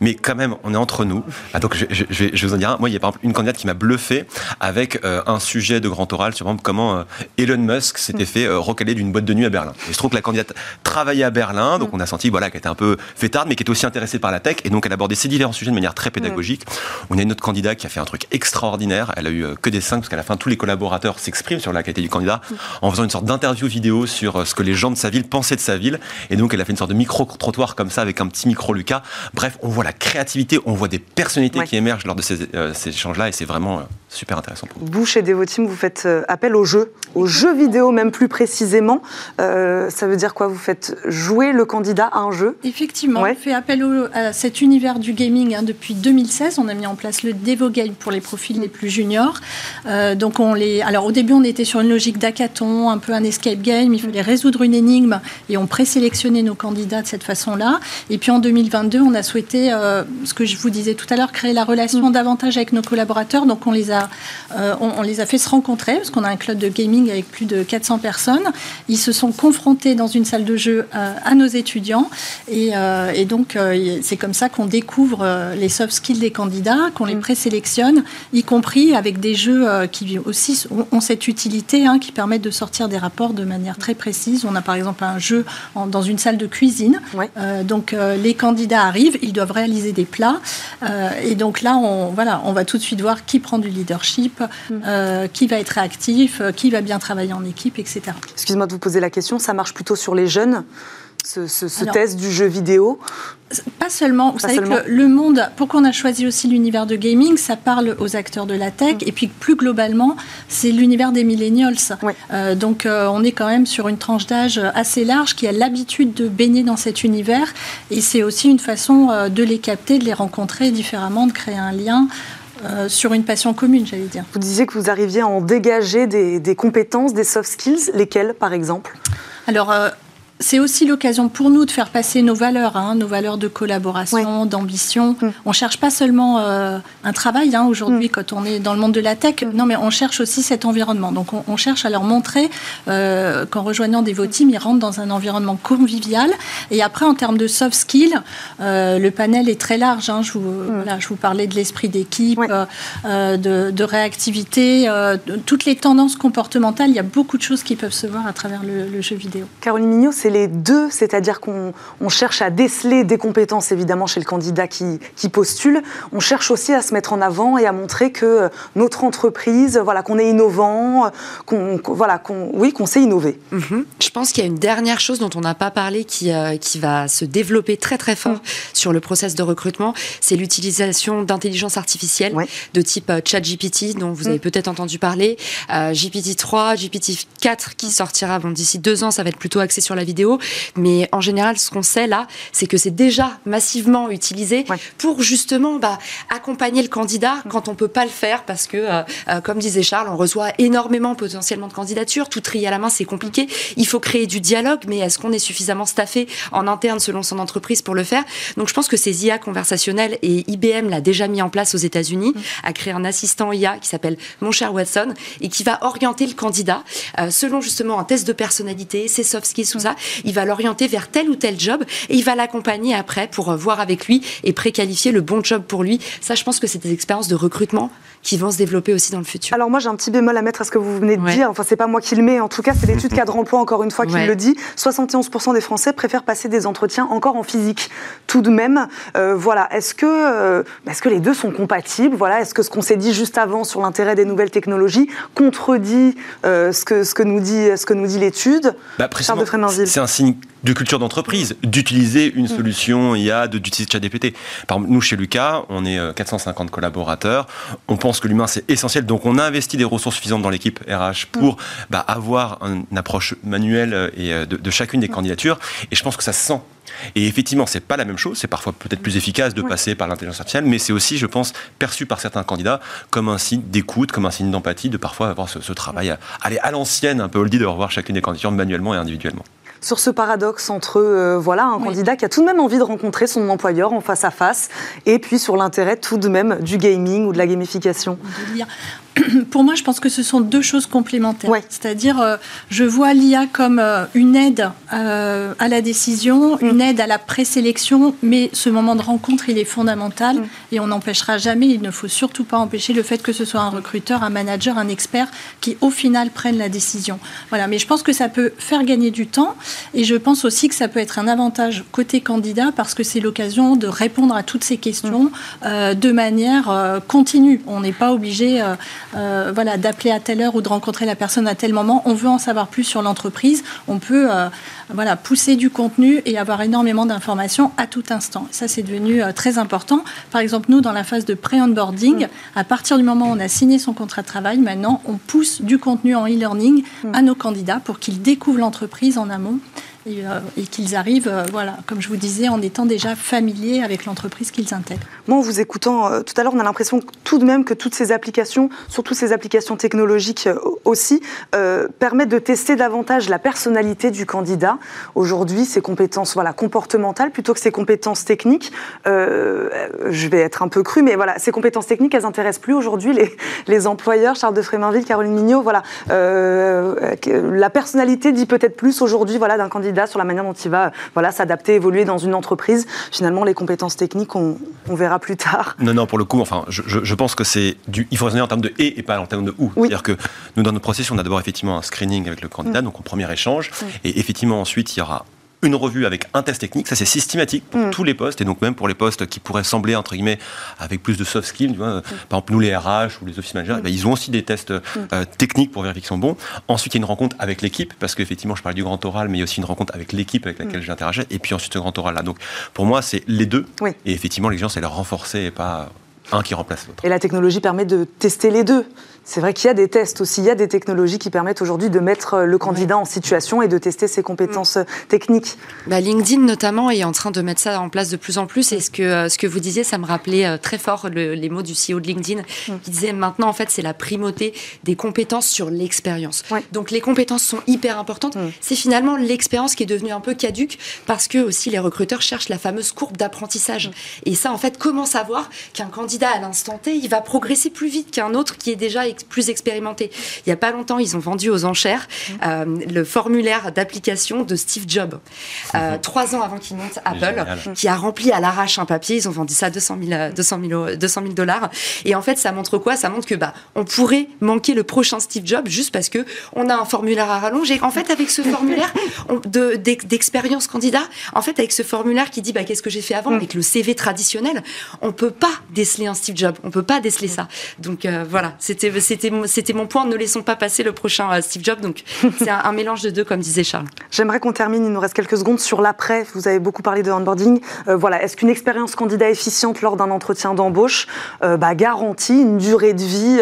Mais quand même, on est entre nous. Ah, donc je, je, vous en dire un. Moi, il y a par exemple une candidate qui m'a bluffé avec un sujet de grand oral sur comment Elon Musk s'était fait euh, recalée d'une boîte de nuit à Berlin. Et je trouve que la candidate travaillait à Berlin, donc mm. on a senti voilà, qu'elle était un peu fêtarde, mais qui était aussi intéressée par la tech, et donc elle abordait ces différents sujets de manière très pédagogique. On a une autre candidate qui a fait un truc extraordinaire, elle a eu euh, que des 5, parce qu'à la fin, tous les collaborateurs s'expriment sur la qualité du candidat, en faisant une sorte d'interview vidéo sur euh, ce que les gens de sa ville pensaient de sa ville, et donc elle a fait une sorte de micro-trottoir comme ça, avec un petit micro Lucas. Bref, on voit la créativité, on voit des personnalités qui émergent lors de ces, ces échanges-là, et c'est vraiment super intéressant pour nous. Vous, chez Devoteam, vous faites appel aux jeux, aux jeux vidéo même plus précisément. Euh, ça veut dire quoi? Vous faites jouer le candidat à un jeu? Effectivement, on fait appel à cet univers du gaming hein, depuis 2016. On a mis en place le Devo Game pour les profils les plus juniors. Euh, donc on les... Alors au début, on était sur une logique d'hackathon, un peu un escape game. Il fallait résoudre une énigme et on présélectionnait nos candidats de cette façon-là. Et puis en 2022, on a souhaité, euh, ce que je vous disais tout à l'heure, créer la relation mm. davantage avec nos collaborateurs. Donc on les a, on, on les a fait se rencontrer parce qu'on a un club de gaming avec plus de 400 personnes. Ils se sont confrontés dans une salle de jeu euh, à, nos étudiants. Et, euh, donc, euh, c'est comme ça qu'on découvre les soft skills des candidats, qu'on les mm. présélectionne, y compris avec des jeux qui aussi ont, cette utilité, hein, qui permettent de sortir des rapports de manière très précise. On a par exemple un jeu dans une salle de cuisine. donc, les candidats arrivent, ils doivent réaliser des plats. et donc là, on, voilà, on va tout de suite voir qui prend du leadership, mm. qui va être réactif, qui va bien travailler en équipe, etc. Excuse-moi de vous poser la question, ça marche plutôt sur les jeunes ce, test du jeu vidéo? pas seulement. Vous savez que le monde, pourquoi on a choisi aussi l'univers de gaming, ça parle aux acteurs de la tech. Mm. Et puis plus globalement, c'est l'univers des millennials. Euh, donc euh, on est quand même sur une tranche d'âge assez large qui a l'habitude de baigner dans cet univers. Et c'est aussi une façon euh, de les capter, de les rencontrer différemment, de créer un lien. Sur une passion commune, j'allais dire. Vous disiez que vous arriviez à en dégager des, des compétences, des soft skills, lesquelles par exemple? Alors, c'est aussi l'occasion pour nous de faire passer nos valeurs, hein, nos valeurs de collaboration, d'ambition. Mm. On cherche pas seulement euh, un travail hein, aujourd'hui mm. quand on est dans le monde de la tech. Mm. Non, mais on cherche aussi cet environnement. Donc, on, cherche à leur montrer euh, qu'en rejoignant des teams, ils rentrent dans un environnement convivial. Et après, en termes de soft skills, euh, le panel est très large. Hein. Je, vous, je vous parlais de l'esprit d'équipe, de, réactivité, toutes les tendances comportementales. Il y a beaucoup de choses qui peuvent se voir à travers le, jeu vidéo. Caroline Mignot, c'est les deux, c'est-à-dire qu'on cherche à déceler des compétences évidemment chez le candidat qui, postule. On cherche aussi à se mettre en avant et à montrer que notre entreprise, voilà, qu'on est innovant, qu'on voilà, qu'on oui, qu'on sait innover. Mhm. Je pense qu'il y a une dernière chose dont on n'a pas parlé qui, euh, qui va se développer très très fort mm. sur le process de recrutement, c'est l'utilisation d'intelligence artificielle de type euh, ChatGPT dont vous avez mm. peut-être entendu parler, euh, GPT-3, GPT-4 qui sortira d'ici deux ans, ça va être plutôt axé sur la vidéo mais en général, ce qu'on sait là, c'est que c'est déjà massivement utilisé pour justement bah, accompagner le candidat mm. quand on peut pas le faire parce que, euh, euh, comme disait Charles, on reçoit énormément potentiellement de candidatures, tout trier à la main, c'est compliqué. Mm. Il faut créer du dialogue, mais est-ce qu'on est suffisamment staffé en interne selon son entreprise pour le faire? Donc je pense que ces IA conversationnels et IBM l'a déjà mis en place aux États-Unis, mm. a créé un assistant IA qui s'appelle Mon cher Watson et qui va orienter le candidat euh, selon justement un test de personnalité, ses soft skills, tout ça il va l'orienter vers tel ou tel job et il va l'accompagner après pour euh, voir avec lui et préqualifier le bon job pour lui. Ça, je pense que c'est des expériences de recrutement qui vont se développer aussi dans le futur. Alors moi j'ai un petit bémol à mettre à ce que vous venez de dire, enfin c'est pas moi qui le mets, en tout cas c'est l'étude cadre emploi encore une fois qui le dit, 71% des Français préfèrent passer des entretiens encore en physique. Tout de même, euh, voilà, est-ce que, euh, est-ce que les deux sont compatibles? Voilà, est-ce que ce qu'on s'est dit juste avant sur l'intérêt des nouvelles technologies contredit ce, que, ce que nous dit, ce que nous dit l'étude? Bah, C'est un signe de culture d'entreprise, d'utiliser une mm. solution IA, d'utiliser ChatGPT. Par nous, chez Lucas, on est 450 euh, collaborateurs. On pense que l'humain, c'est essentiel. Donc, on a investi des ressources suffisantes dans l'équipe RH pour mm. bah, avoir une approche manuelle euh, et euh, de, chacune des mm. candidatures. Et je pense que ça se sent. Et effectivement, c'est pas la même chose. C'est parfois peut-être plus efficace de passer par l'intelligence artificielle, mais c'est aussi, je pense, perçu par certains candidats comme un signe d'écoute, comme un signe d'empathie, de parfois avoir ce, ce travail, aller à l'ancienne, un peu oldie, de revoir chacune des candidatures manuellement et individuellement sur ce paradoxe entre euh, voilà un candidat qui a tout de même envie de rencontrer son employeur en face à face et puis sur l'intérêt tout de même du gaming ou de la gamification. pour moi, je pense que ce sont deux choses complémentaires. C'est-à-dire, euh, je vois l'IA comme euh, une aide euh, à la décision, mm. une aide à la présélection, mais ce moment de rencontre, il est fondamental mm. et on n'empêchera jamais, il ne faut surtout pas empêcher le fait que ce soit un recruteur, un manager, un expert qui, au final, prenne la décision. Voilà, mais je pense que ça peut faire gagner du temps et je pense aussi que ça peut être un avantage côté candidat parce que c'est l'occasion de répondre à toutes ces questions mm. de manière continue. On n'est pas obligé euh, voilà, d'appeler à telle heure ou de rencontrer la personne à tel moment. On veut en savoir plus sur l'entreprise. On peut euh, voilà, pousser du contenu et avoir énormément d'informations à tout instant. Ça, c'est devenu euh, très important. Par exemple, nous, dans la phase de pré-onboarding, mm. à partir du moment où on a signé son contrat de travail, maintenant, on pousse du contenu en e-learning mm. à nos candidats pour qu'ils découvrent l'entreprise en amont euh, et, qu'ils arrivent, euh, voilà, comme je vous disais, en étant déjà familiers avec l'entreprise qu'ils intègrent. Moi, en vous écoutant euh, tout à l'heure, on a l'impression tout de même que toutes ces applications, surtout ces applications technologiques aussi, permettent de tester davantage la personnalité du candidat. Aujourd'hui, ses compétences voilà, comportementales plutôt que ses compétences techniques. je vais être un peu cru, mais voilà, ces compétences techniques, elles intéressent plus aujourd'hui les, employeurs. Charles de Fréminville, Caroline Mignot, voilà, la personnalité dit peut-être plus aujourd'hui voilà, d'un candidat sur la manière dont il va voilà, s'adapter, évoluer dans une entreprise. Finalement, les compétences techniques, on, verra plus tard. Non, non, pour le coup, enfin, je, pense que c'est du. Il faut raisonner en termes de et et pas en termes de où. C'est-à-dire que nous, dans notre processus, on a d'abord effectivement un screening avec le candidat, mm. donc au premier échange. Et effectivement, ensuite, il y aura une revue avec un test technique. Ça, c'est systématique pour mm. tous les postes et donc même pour les postes qui pourraient sembler, entre guillemets, avec plus de soft skills. Tu vois, mm. Par exemple, nous, les RH ou les office managers, ben, ils ont aussi des tests euh, techniques pour vérifier qu'ils sont bons. Ensuite, il y a une rencontre avec l'équipe parce qu'effectivement, je parlais du grand oral, mais il y a aussi une rencontre avec l'équipe avec laquelle j'interagis. Et puis ensuite, le grand oral là. Donc, pour moi, c'est les deux. Et effectivement, l'exigence, elle est renforcée et pas un qui remplace l'autre. Et la technologie permet de tester les deux. C'est vrai qu'il y a des tests aussi, il y a des technologies qui permettent aujourd'hui de mettre euh, le candidat en situation et de tester ses compétences euh, techniques. Bah, LinkedIn notamment est en train de mettre ça en place de plus en plus et ce que, euh, ce que vous disiez, ça me rappelait très fort les mots du CEO de LinkedIn mm. qui disait maintenant en fait c'est la primauté des compétences sur l'expérience. Donc les compétences sont hyper importantes. Mm. C'est finalement l'expérience qui est devenue un peu caduque parce que aussi les recruteurs cherchent la fameuse courbe d'apprentissage. Mm. Et ça en fait comment savoir qu'un candidat à l'instant T il va progresser plus vite qu'un autre qui est déjà plus expérimenté. Il n'y a pas longtemps, ils ont vendu aux enchères euh, le formulaire d'application de Steve Jobs. Euh, trois ans avant qu'il monte Apple, qui a rempli à l'arrache un papier. Ils ont vendu ça 200 000, 200 200 000 dollars. Et en fait, ça montre quoi? Ça montre que bah, on pourrait manquer le prochain Steve Jobs juste parce que on a un formulaire à rallonger. En fait, avec ce formulaire d'expérience candidat, en fait, avec ce formulaire qui dit bah, qu'est-ce que j'ai fait avant, mm. avec le CV traditionnel, on peut pas déceler un Steve Jobs. On peut pas déceler ça. Donc euh, voilà, c'était c'était mon point. Ne laissons pas passer le prochain euh, Steve Jobs. Donc, c'est un, mélange de deux, comme disait Charles. J'aimerais qu'on termine. Il nous reste quelques secondes sur l'après. Vous avez beaucoup parlé de onboarding. Euh, voilà. Est-ce qu'une expérience candidat efficiente lors d'un entretien d'embauche euh, bah, garantit une durée de vie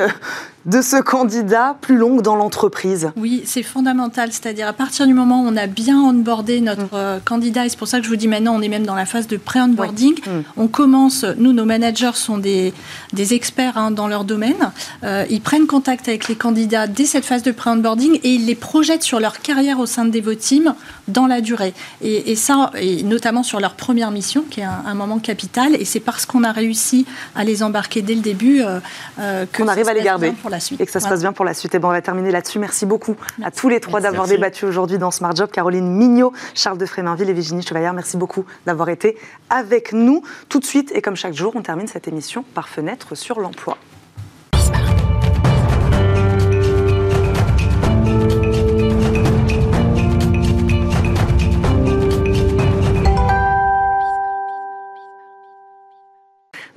de ce candidat plus longue dans l'entreprise Oui, c'est fondamental. C'est-à-dire à partir du moment où on a bien onboardé notre mm. euh, candidat, et c'est pour ça que je vous dis maintenant, on est même dans la phase de pré-onboarding. Mm. On commence, nous, nos managers sont des, des experts hein, dans leur domaine. Euh, ils prennent contact avec les candidats dès cette phase de pré-onboarding et ils les projettent sur leur carrière au sein de Devoteam dans la durée. Et, ça, et notamment sur leur première mission, qui est un, moment capital. Et c'est parce qu'on a réussi à les embarquer dès le début euh, qu'on arrive à les garder et que ça se passe bien pour la suite. Et bon, on va terminer là-dessus. Merci beaucoup à tous les trois d'avoir débattu aujourd'hui dans Smart Job. Caroline Mignot, Charles de Fréminville et Virginie Chevalier, merci beaucoup d'avoir été avec nous. Tout de suite, et comme chaque jour, on termine cette émission par fenêtre sur l'emploi.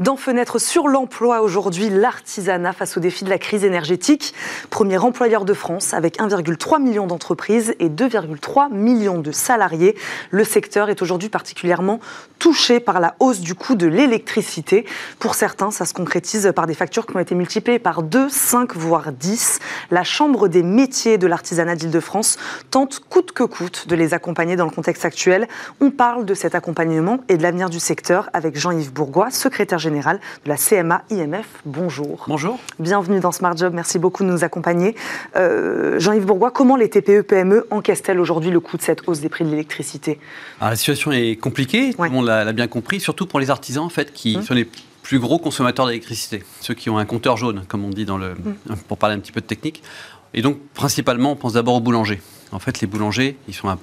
Dans Fenêtre sur l'emploi aujourd'hui, l'artisanat face au défi de la crise énergétique. Premier employeur de France avec 1,3 million d'entreprises et 2,3 millions de salariés. Le secteur est aujourd'hui particulièrement touché par la hausse du coût de l'électricité. Pour certains, ça se concrétise par des factures qui ont été multipliées par 2, 5, voire 10. La Chambre des métiers de l'artisanat d'Île-de-France tente coûte que coûte de les accompagner dans le contexte actuel. On parle de cet accompagnement et de l'avenir du secteur avec Jean-Yves Bourgois, secrétaire général de la CMA IMF. Bonjour. Bonjour. Bienvenue dans Smart Job. Merci beaucoup de nous accompagner. Euh, Jean-Yves Bourgois, comment les TPE-PME encaissent-elles aujourd'hui le coût de cette hausse des prix de l'électricité? La situation est compliquée, tout le monde l'a bien compris, surtout pour les artisans en fait, qui hum. sont les plus gros consommateurs d'électricité, ceux qui ont un compteur jaune, comme on dit dans le, hum. pour parler un petit peu de technique. Et donc, principalement, on pense d'abord aux boulangers. En fait, les boulangers, ils sont un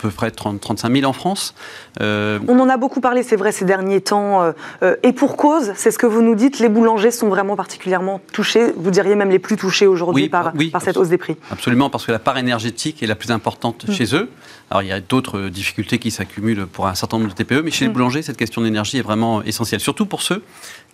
peu près 30, 35 000 en France. Euh, On en a beaucoup parlé, c'est vrai, ces derniers temps. Euh, euh, et pour cause, c'est ce que vous nous dites, les boulangers sont vraiment particulièrement touchés, vous diriez même les plus touchés aujourd'hui par, par, cette hausse des prix. Absolument, parce que la part énergétique est la plus importante mm. chez eux. Alors il y a d'autres difficultés qui s'accumulent pour un certain nombre de TPE, mais chez les mm. boulangers, cette question d'énergie est vraiment essentielle, surtout pour ceux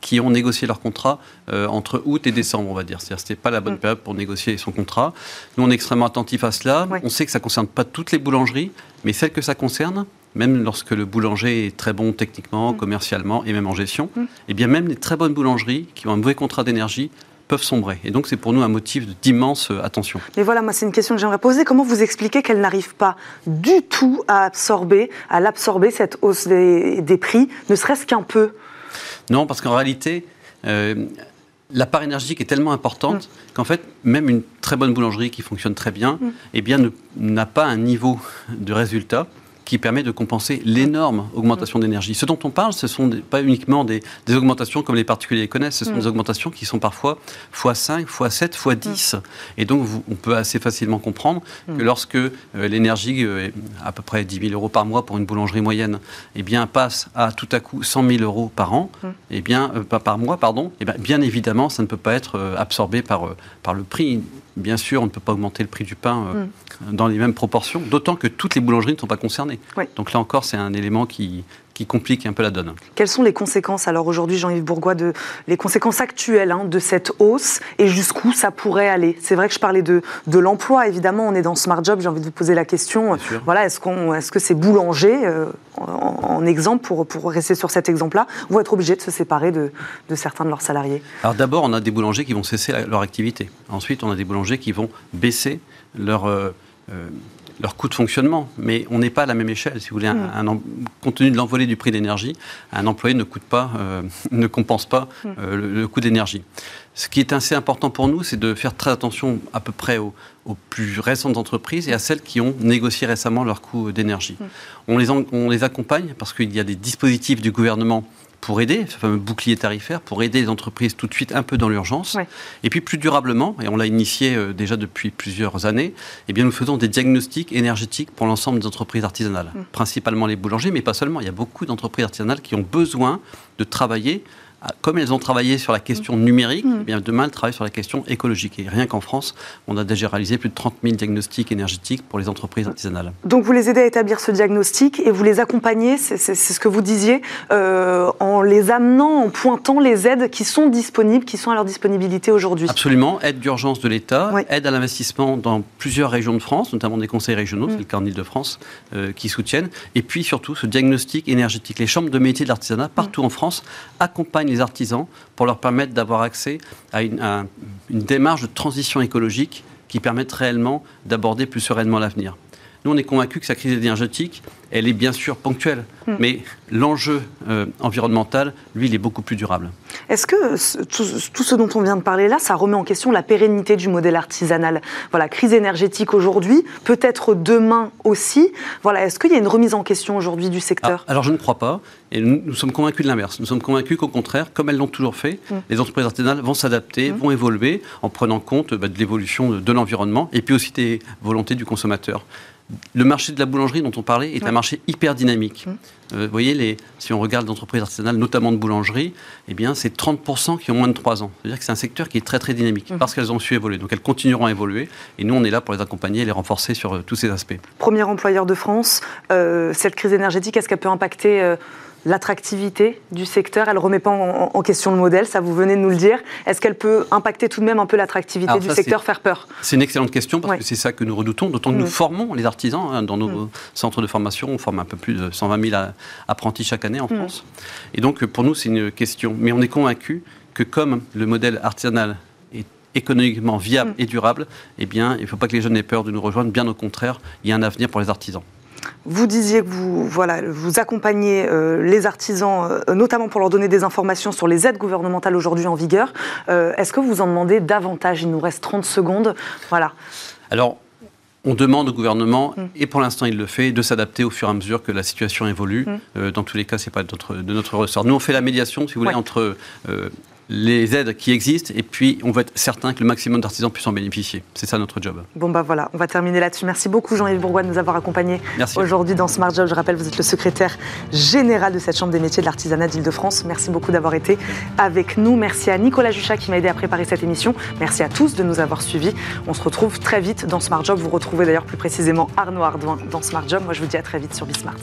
qui ont négocié leur contrat entre août et décembre, on va dire. C'est-à-dire que ce n'était pas la bonne mm. période pour négocier son contrat. Nous, on est extrêmement attentifs à cela. On sait que ça ne concerne pas toutes les boulangeries, mais celles que ça concerne, même lorsque le boulanger est très bon techniquement, mm. commercialement et même en gestion, mm. et eh bien même les très bonnes boulangeries qui ont un mauvais contrat d'énergie peuvent sombrer. Et donc c'est pour nous un motif d'immense euh, attention. Mais voilà, moi c'est une question que j'aimerais poser. Comment vous expliquez qu'elle n'arrive pas du tout à absorber, à l'absorber cette hausse des, prix, ne serait-ce qu'un peu? Non, parce qu'en réalité, euh, la part énergétique est tellement importante mm. qu'en fait, même une très bonne boulangerie qui fonctionne très bien, mm. eh bien, n'a pas un niveau de résultat qui permet de compenser l'énorme augmentation d'énergie. Ce dont on parle, ce sont pas uniquement des, augmentations comme les particuliers connaissent, ce sont mm. des augmentations qui sont parfois x5, x7, x10. Et donc, on peut assez facilement comprendre que mm. lorsque euh, l'énergie, euh, à peu près 10 000 euros par mois pour une boulangerie moyenne, eh bien, passe à tout à coup 100 000 euros par an, mm. eh bien, euh, pas par mois, pardon, eh bien, bien évidemment, ça ne peut pas être absorbé par, par le prix. Bien sûr, on ne peut pas augmenter le prix du pain dans les mêmes proportions, d'autant que toutes les boulangeries ne sont pas concernées. Donc là encore, c'est un élément qui, qui complique un peu la donne. Quelles sont les conséquences alors aujourd'hui, Jean-Yves Bourgois, de, les conséquences actuelles hein, de cette hausse et jusqu'où ça pourrait aller? C'est vrai que je parlais de, de l'emploi, évidemment, on est dans Smart Job, j'ai envie de vous poser la question. Voilà, est-ce, qu'on, est-ce que c'est boulanger, euh, en, exemple, pour, pour rester sur cet exemple-là, vont être obligés de se séparer de, de certains de leurs salariés? Alors d'abord, on a des boulangers qui vont cesser leur activité. Ensuite, on a des boulangers qui vont baisser leur... Euh, euh, leur coût de fonctionnement, mais on n'est pas à la même échelle. Si vous voulez, un, mm. compte tenu de l'envolée du prix d'énergie, un employé ne coûte pas, euh, ne compense pas mm. euh, le, coût d'énergie. Ce qui est assez important pour nous, c'est de faire très attention à peu près aux, plus récentes entreprises et à celles qui ont négocié récemment leur coût d'énergie. Mm. On, les on les accompagne parce qu'il y a des dispositifs du gouvernement pour aider, ce fameux bouclier tarifaire, pour aider les entreprises tout de suite un peu dans l'urgence. Et puis plus durablement, et on l'a initié euh, déjà depuis plusieurs années, eh bien nous faisons des diagnostics énergétiques pour l'ensemble des entreprises artisanales, mm. principalement les boulangers, mais pas seulement. Il y a beaucoup d'entreprises artisanales qui ont besoin de travailler comme elles ont travaillé sur la question numérique, mm. eh bien demain elles travaillent sur la question écologique. Et rien qu'en France, on a déjà réalisé plus de 30 000 diagnostics énergétiques pour les entreprises artisanales. Donc vous les aidez à établir ce diagnostic et vous les accompagnez, c'est ce que vous disiez, euh, en les amenant, en pointant les aides qui sont disponibles, qui sont à leur disponibilité aujourd'hui. Absolument, aide d'urgence de l'État, aide à l'investissement dans plusieurs régions de France, notamment des conseils régionaux, mm. c'est le cas en Ile-de-France, euh, qui soutiennent. Et puis surtout ce diagnostic énergétique. Les chambres de métiers de l'artisanat partout mm. en France accompagnent les artisans pour leur permettre d'avoir accès à une, démarche de transition écologique qui permette réellement d'aborder plus sereinement l'avenir. Nous, on est convaincus que sa crise énergétique, elle est bien sûr ponctuelle, hmm. mais l'enjeu euh, environnemental, lui, il est beaucoup plus durable. Est-ce que tout, ce dont on vient de parler là, ça remet en question la pérennité du modèle artisanal? Voilà, crise énergétique aujourd'hui, peut-être demain aussi. Voilà, est-ce qu'il y a une remise en question aujourd'hui du secteur? Alors, je ne crois pas, et nous, sommes convaincus de l'inverse. Nous sommes convaincus qu'au contraire, comme elles l'ont toujours fait, hmm. les entreprises artisanales vont s'adapter, hmm. vont évoluer en prenant compte bah, de l'évolution de l'environnement et puis aussi des volontés du consommateur le marché de la boulangerie dont on parlait est un marché hyper dynamique. Mmh. Euh, vous voyez, les, si on regarde l'entreprise artisanale, notamment de boulangerie, eh bien, c'est 30% qui ont moins de 3 ans. C'est-à-dire que c'est un secteur qui est très très dynamique mmh. parce qu'elles ont su évoluer. Donc elles continueront à évoluer et nous, on est là pour les accompagner et les renforcer sur euh, tous ces aspects. Premier employeur de France, euh, cette crise énergétique, est-ce qu'elle peut impacter l'attractivité du secteur Elle ne remet pas en, question le modèle, ça vous venez de nous le dire. Est-ce qu'elle peut impacter tout de même un peu l'attractivité du secteur, faire peur? C'est une excellente question parce que c'est ça que nous redoutons, d'autant que nous mm. formons les artisans hein, dans nos mm. centres de formation. On forme un peu plus de 120 000 apprentis chaque année en mm. France. Et donc pour nous, c'est une question. Mais on est convaincu que comme le modèle artisanal est économiquement viable et durable, eh bien, il ne faut pas que les jeunes aient peur de nous rejoindre. Bien au contraire, il y a un avenir pour les artisans. Vous disiez que vous, voilà, vous accompagnez euh, les artisans, euh, notamment pour leur donner des informations sur les aides gouvernementales aujourd'hui en vigueur. Euh, est-ce que vous en demandez davantage? Il nous reste 30 secondes. Voilà. Alors, on demande au gouvernement, mm. et pour l'instant il le fait, de s'adapter au fur et à mesure que la situation évolue. Mm. dans tous les cas, ce n'est pas de notre, de notre, ressort. Nous, on fait la médiation, si vous voulez, entre les aides qui existent et puis on va être certain que le maximum d'artisans puissent en bénéficier. C'est ça notre job. Bon bah voilà, on va terminer là-dessus. Merci beaucoup Jean-Yves Bourgois de nous avoir accompagnés aujourd'hui dans Smart Job. Je rappelle, vous êtes le secrétaire général de cette Chambre des métiers de l'artisanat d'Île-de-France. Merci beaucoup d'avoir été avec nous. Merci à Nicolas Juchat qui m'a aidé à préparer cette émission. Merci à tous de nous avoir suivis. On se retrouve très vite dans Smart Job. Vous retrouvez d'ailleurs plus précisément Arnaud Ardouin dans Smart Job. Moi je vous dis à très vite sur Bismart.